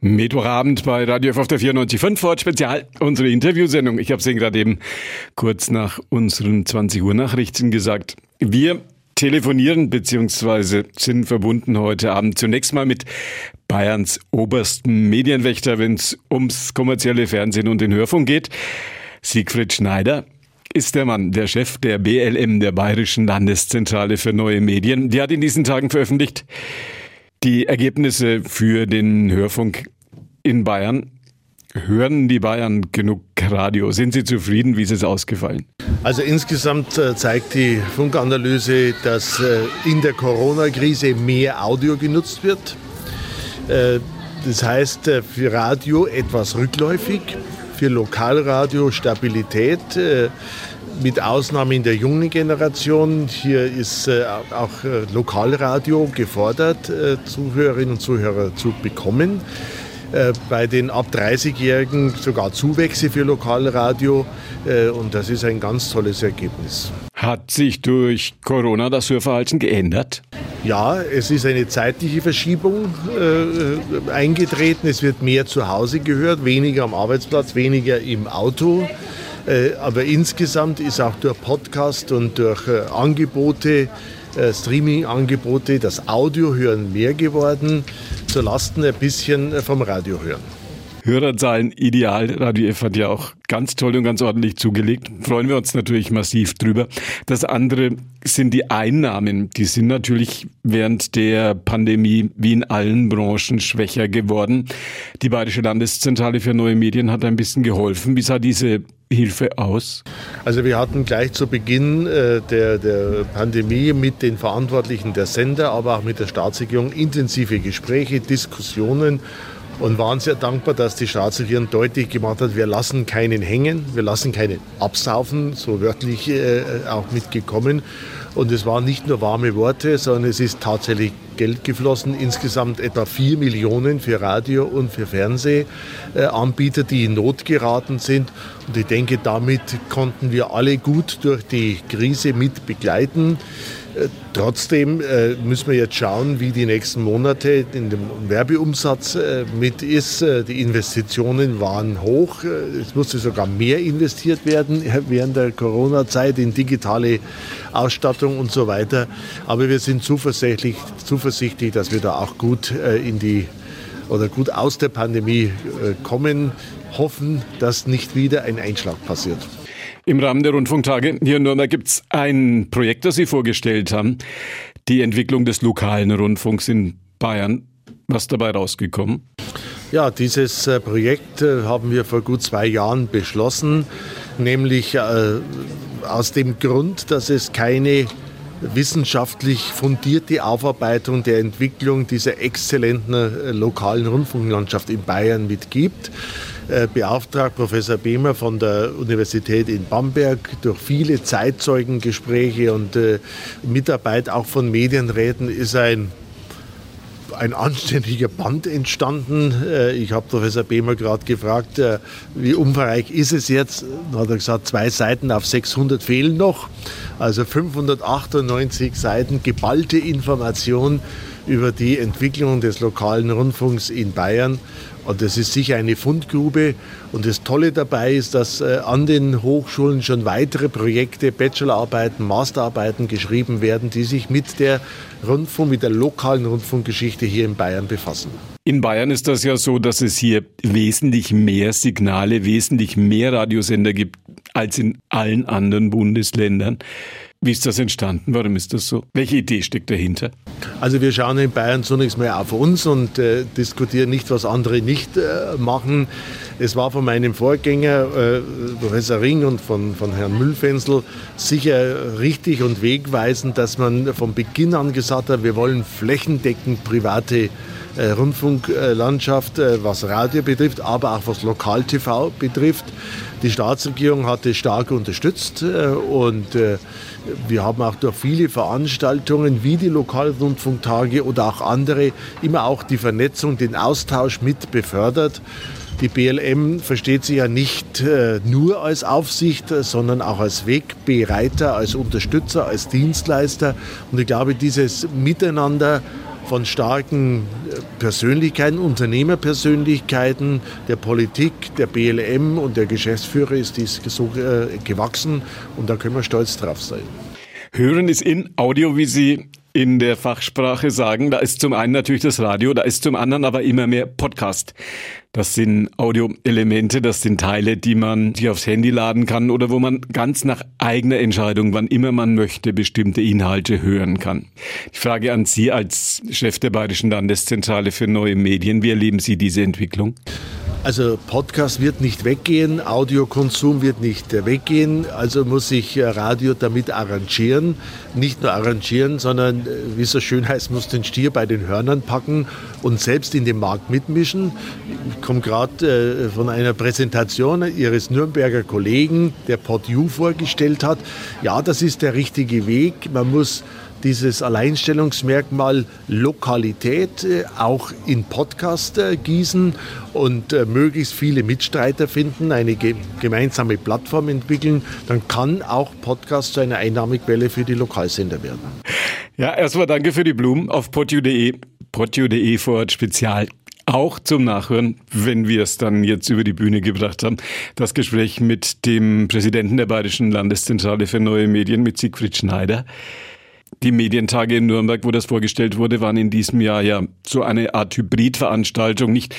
Mittwochabend bei Radio F auf der 94.5 Fort Spezial, unsere Interviewsendung. Ich habe es Ihnen gerade eben kurz nach unseren 20 Uhr Nachrichten gesagt. Wir telefonieren bzw. sind verbunden heute Abend zunächst mal mit Bayerns obersten Medienwächter, wenn es ums kommerzielle Fernsehen und den Hörfunk geht. Siegfried Schneider ist der Mann, der Chef der BLM, der Bayerischen Landeszentrale für neue Medien. Die hat in diesen Tagen veröffentlicht, die Ergebnisse für den Hörfunk in Bayern. Hören die Bayern genug Radio? Sind Sie zufrieden? Wie ist es ausgefallen? Also insgesamt äh, zeigt die Funkanalyse, dass äh, in der Corona-Krise mehr Audio genutzt wird. Äh, das heißt für Radio etwas rückläufig, für Lokalradio Stabilität mit Ausnahme in der jungen Generation. Hier ist äh, auch äh, Lokalradio gefordert, äh, Zuhörerinnen und Zuhörer zu bekommen. Bei den ab 30-Jährigen sogar Zuwächse für Lokalradio und das ist ein ganz tolles Ergebnis. Hat sich durch Corona das Hörverhalten geändert? Ja, es ist eine zeitliche Verschiebung äh, eingetreten. Es wird mehr zu Hause gehört, weniger am Arbeitsplatz, weniger im Auto. Äh, aber insgesamt ist auch durch Podcast und durch äh, Angebote, äh, Streaming-Angebote, das Audiohören mehr geworden, zu Lasten ein bisschen vom Radiohören. Hörerzahlen ideal. Radio F hat ja auch ganz toll und ganz ordentlich zugelegt. Freuen wir uns natürlich massiv drüber. Das andere sind die Einnahmen. Die sind natürlich während der Pandemie wie in allen Branchen schwächer geworden. Die Bayerische Landeszentrale für neue Medien hat ein bisschen geholfen. Wie sah diese Hilfe aus? Also wir hatten gleich zu Beginn äh, der, der Pandemie mit den Verantwortlichen der Sender, aber auch mit der Staatsregierung intensive Gespräche, Diskussionen und waren sehr dankbar, dass die Staatsregierung deutlich gemacht hat, wir lassen keinen hängen, wir lassen keinen absaufen, so wörtlich äh, auch mitgekommen. Und es waren nicht nur warme Worte, sondern es ist tatsächlich Geld geflossen. Insgesamt etwa 4 Millionen für Radio und für Fernsehanbieter, die in Not geraten sind. Und ich denke, damit konnten wir alle gut durch die Krise mit begleiten. Trotzdem äh, müssen wir jetzt schauen, wie die nächsten Monate in dem Werbeumsatz äh, mit ist. Äh, die Investitionen waren hoch. Es musste sogar mehr investiert werden während der Corona-Zeit in digitale Ausstattung und so weiter. Aber wir sind zuversichtlich, zuversichtlich dass wir da auch gut in die oder gut aus der Pandemie kommen. Hoffen, dass nicht wieder ein Einschlag passiert. Im Rahmen der Rundfunktage hier in Nürnberg gibt es ein Projekt, das Sie vorgestellt haben. Die Entwicklung des lokalen Rundfunks in Bayern. Was dabei rausgekommen? Ja, dieses äh, Projekt äh, haben wir vor gut zwei Jahren beschlossen, nämlich äh, aus dem Grund, dass es keine wissenschaftlich fundierte Aufarbeitung der Entwicklung dieser exzellenten lokalen Rundfunklandschaft in Bayern mitgibt. Äh, beauftragt, Professor Behmer von der Universität in Bamberg, durch viele Zeitzeugengespräche und äh, Mitarbeit auch von Medienräten ist ein ein anständiger Band entstanden. Äh, ich habe Professor Behmer gerade gefragt, wie umfangreich ist es jetzt? Dann hat er gesagt, zwei Seiten auf 600 fehlen noch. Also 598 Seiten geballte Information über die Entwicklung des lokalen Rundfunks in Bayern. Und das ist sicher eine Fundgrube. Und das Tolle dabei ist, dass äh, an den Hochschulen schon weitere Projekte, Bachelorarbeiten, Masterarbeiten geschrieben werden, die sich mit der Rundfunk, mit der lokalen Rundfunkgeschichte hier in Bayern befassen. In Bayern ist das ja so, dass es hier wesentlich mehr Signale, wesentlich mehr Radiosender gibt als in allen anderen Bundesländern. Wie ist das entstanden? Warum ist das so? Welche Idee steckt dahinter? Also wir schauen in Bayern zunächst mal auf uns und äh, diskutieren nicht, was andere nicht äh, machen. Es war von meinem Vorgänger, äh, Professor Ring und von, von Herrn Müllfensel, sicher richtig und wegweisend, dass man von Beginn an gesagt hat, wir wollen flächendeckend private äh, Rundfunklandschaft, äh, was Radio betrifft, aber auch was Lokal-TV betrifft. Die Staatsregierung hat es stark unterstützt äh, und wir haben auch durch viele Veranstaltungen wie die Lokalrundfunktage oder auch andere immer auch die Vernetzung, den Austausch mit befördert. Die BLM versteht sich ja nicht äh, nur als Aufsicht, sondern auch als Wegbereiter, als Unterstützer, als Dienstleister. Und ich glaube, dieses Miteinander von starken äh, Persönlichkeiten, Unternehmerpersönlichkeiten der Politik, der BLM und der Geschäftsführer ist dies äh, gewachsen und da können wir stolz drauf sein. Hören ist in Audio, wie Sie in der Fachsprache sagen. Da ist zum einen natürlich das Radio, da ist zum anderen aber immer mehr Podcast. Das sind Audioelemente, das sind Teile, die man sich aufs Handy laden kann oder wo man ganz nach eigener Entscheidung, wann immer man möchte, bestimmte Inhalte hören kann. Die Frage an Sie als Chef der Bayerischen Landeszentrale für neue Medien, wie erleben Sie diese Entwicklung? Also Podcast wird nicht weggehen, Audiokonsum wird nicht weggehen, also muss sich äh, Radio damit arrangieren. Nicht nur arrangieren, sondern, äh, wie es so schön heißt, muss den Stier bei den Hörnern packen und selbst in den Markt mitmischen. Ich komme gerade äh, von einer Präsentation Ihres Nürnberger Kollegen, der PodU vorgestellt hat. Ja, das ist der richtige Weg. Man muss dieses Alleinstellungsmerkmal Lokalität äh, auch in Podcast äh, gießen und äh, möglichst viele Mitstreiter finden, eine gemeinsame Plattform entwickeln, dann kann auch Podcast zu einer Einnahmequelle für die Lokalsender werden. Ja, erstmal danke für die Blumen auf podu.de, podu.de vor Ort Spezial auch zum Nachhören, wenn wir es dann jetzt über die Bühne gebracht haben. Das Gespräch mit dem Präsidenten der Bayerischen Landeszentrale für neue Medien, mit Siegfried Schneider. Die Medientage in Nürnberg, wo das vorgestellt wurde, waren in diesem Jahr ja so eine Art Hybridveranstaltung. Nicht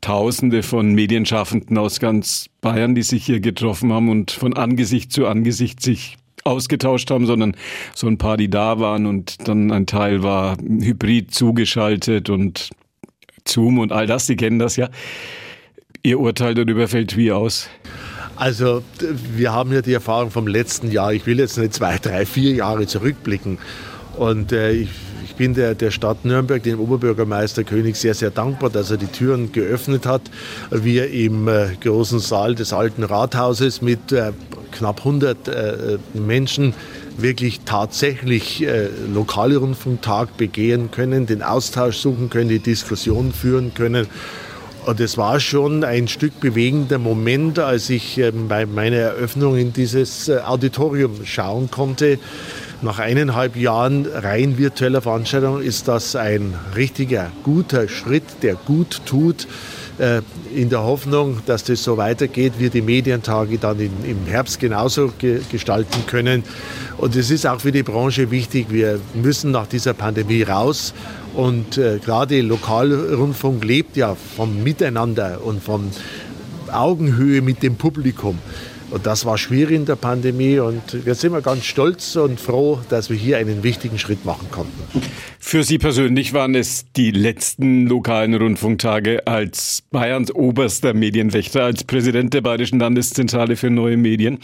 Tausende von Medienschaffenden aus ganz Bayern, die sich hier getroffen haben und von Angesicht zu Angesicht sich ausgetauscht haben, sondern so ein paar, die da waren und dann ein Teil war hybrid zugeschaltet und Zoom und all das. Sie kennen das ja. Ihr Urteil darüber fällt wie aus? Also wir haben ja die Erfahrung vom letzten Jahr. Ich will jetzt nicht zwei, drei, vier Jahre zurückblicken. Und äh, ich, ich, bin der, der Stadt Nürnberg, dem Oberbürgermeister König, sehr, sehr dankbar, dass er die Türen geöffnet hat. Wir im äh, großen Saal des alten Rathauses mit äh, knapp 100 äh, Menschen wirklich tatsächlich äh, lokale Rundfunktag begehen können, den Austausch suchen können, die Diskussion führen können. Und es war schon ein Stück bewegender Moment, als ich ähm, bei meiner Eröffnung in dieses äh, Auditorium schauen konnte. Nach eineinhalb Jahren rein virtueller Veranstaltung ist das ein richtiger, guter Schritt, der gut tut. Äh, in der Hoffnung, dass das so weitergeht, wir die Medientage dann im Herbst genauso gestalten können. Und es ist auch für die Branche wichtig, wir müssen nach dieser Pandemie raus und äh, gerade Lokalrundfunk lebt ja vom Miteinander und von Augenhöhe mit dem Publikum. Und das war schwierig in der Pandemie und jetzt sind wir ganz stolz und froh, dass wir hier einen wichtigen Schritt machen konnten. Für Sie persönlich waren es die letzten lokalen Rundfunktage als Bayerns oberster Medienwächter, als Präsident der Bayerischen Landeszentrale für neue Medien.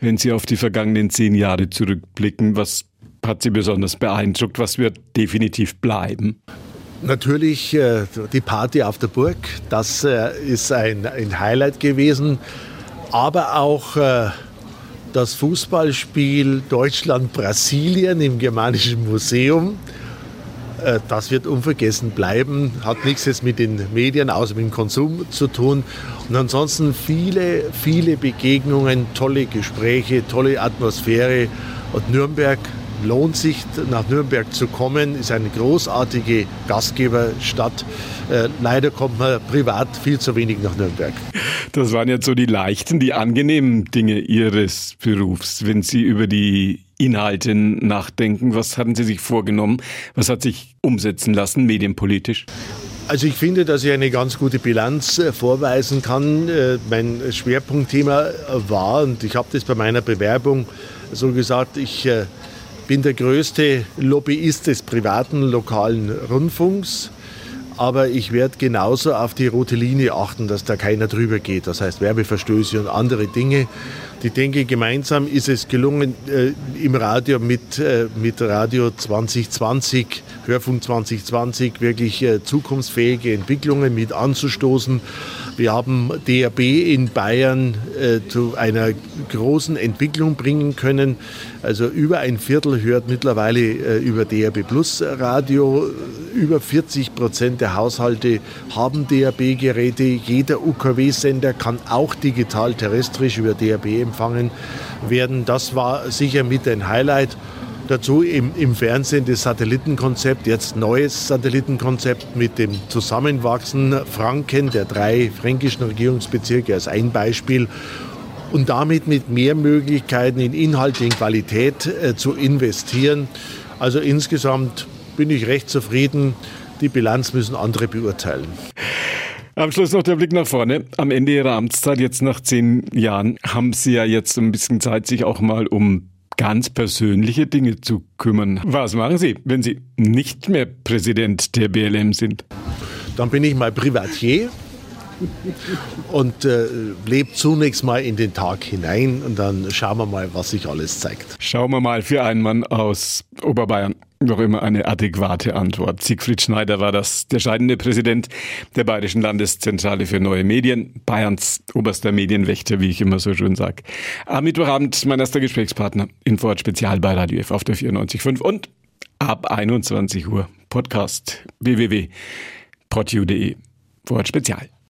Wenn Sie auf die vergangenen zehn Jahre zurückblicken, was hat Sie besonders beeindruckt? Was wird definitiv bleiben? Natürlich äh, die Party auf der Burg. Das äh, ist ein, ein, Highlight gewesen. Aber auch äh, das Fußballspiel Deutschland-Brasilien im Germanischen Museum. Äh, das wird unvergessen bleiben. Hat nichts jetzt mit den Medien, außer mit dem Konsum zu tun. Und ansonsten viele, viele Begegnungen, tolle Gespräche, tolle Atmosphäre. Und Nürnberg lohnt sich, nach Nürnberg zu kommen. Ist eine großartige Gastgeberstadt. Äh, leider kommt man privat viel zu wenig nach Nürnberg. Das waren jetzt so die leichten, die angenehmen Dinge Ihres Berufs. Wenn Sie über die Inhalte nachdenken, was hatten Sie sich vorgenommen? Was hat sich umsetzen lassen, medienpolitisch? Also ich finde, dass ich eine ganz gute Bilanz äh, vorweisen kann. Äh, mein Schwerpunktthema war, und ich habe das bei meiner Bewerbung so gesagt, ich bin der größte Lobbyist des privaten lokalen Rundfunks. Aber ich werde genauso auf die rote Linie achten, dass da keiner drüber geht. Das heißt Werbeverstöße und andere Dinge. Ich denke, gemeinsam ist es gelungen, äh, im Radio mit, äh, mit Radio 2020, Hörfunk 2020, wirklich äh, zukunftsfähige Entwicklungen mit anzustoßen. Wir haben DRB in Bayern zu einer großen Entwicklung bringen können. Also über ein Viertel hört mittlerweile über DRB Plus Radio. Über 40 Prozent der Haushalte haben DRB-Geräte. Jeder UKW-Sender kann auch digital terrestrisch über DRB empfangen werden. Das war sicher mit ein Highlight. Dazu im, im Fernsehen das Satellitenkonzept, jetzt neues Satellitenkonzept mit dem Zusammenwachsen Franken, der drei fränkischen Regierungsbezirke als ein Beispiel und damit mit mehr Möglichkeiten in Inhalte, in Qualität äh, zu investieren. Also insgesamt bin ich recht zufrieden. Die Bilanz müssen andere beurteilen. Am Schluss noch der Blick nach vorne. Am Ende Ihrer Amtszeit, jetzt nach zehn Jahren, haben Sie ja jetzt ein bisschen Zeit, sich auch mal um ganz persönliche Dinge zu kümmern. Was machen Sie, wenn Sie nicht mehr Präsident der BLM sind? Dann bin ich mal Privatier und äh, lebt zunächst mal in den Tag hinein und dann schauen wir mal, was sich alles zeigt. Schauen wir mal für einen Mann aus Oberbayern. Noch immer eine adäquate Antwort. Siegfried Schneider war das, der scheidende Präsident der Bayerischen Landeszentrale für neue Medien, Bayerns oberster Medienwächter, wie ich immer so schön sage. Am Mittwochabend mein erster Gesprächspartner, Info Spezial bei Radio F auf der 94.5 und ab 21 Uhr Podcast www.podu.de Vorort Spezial.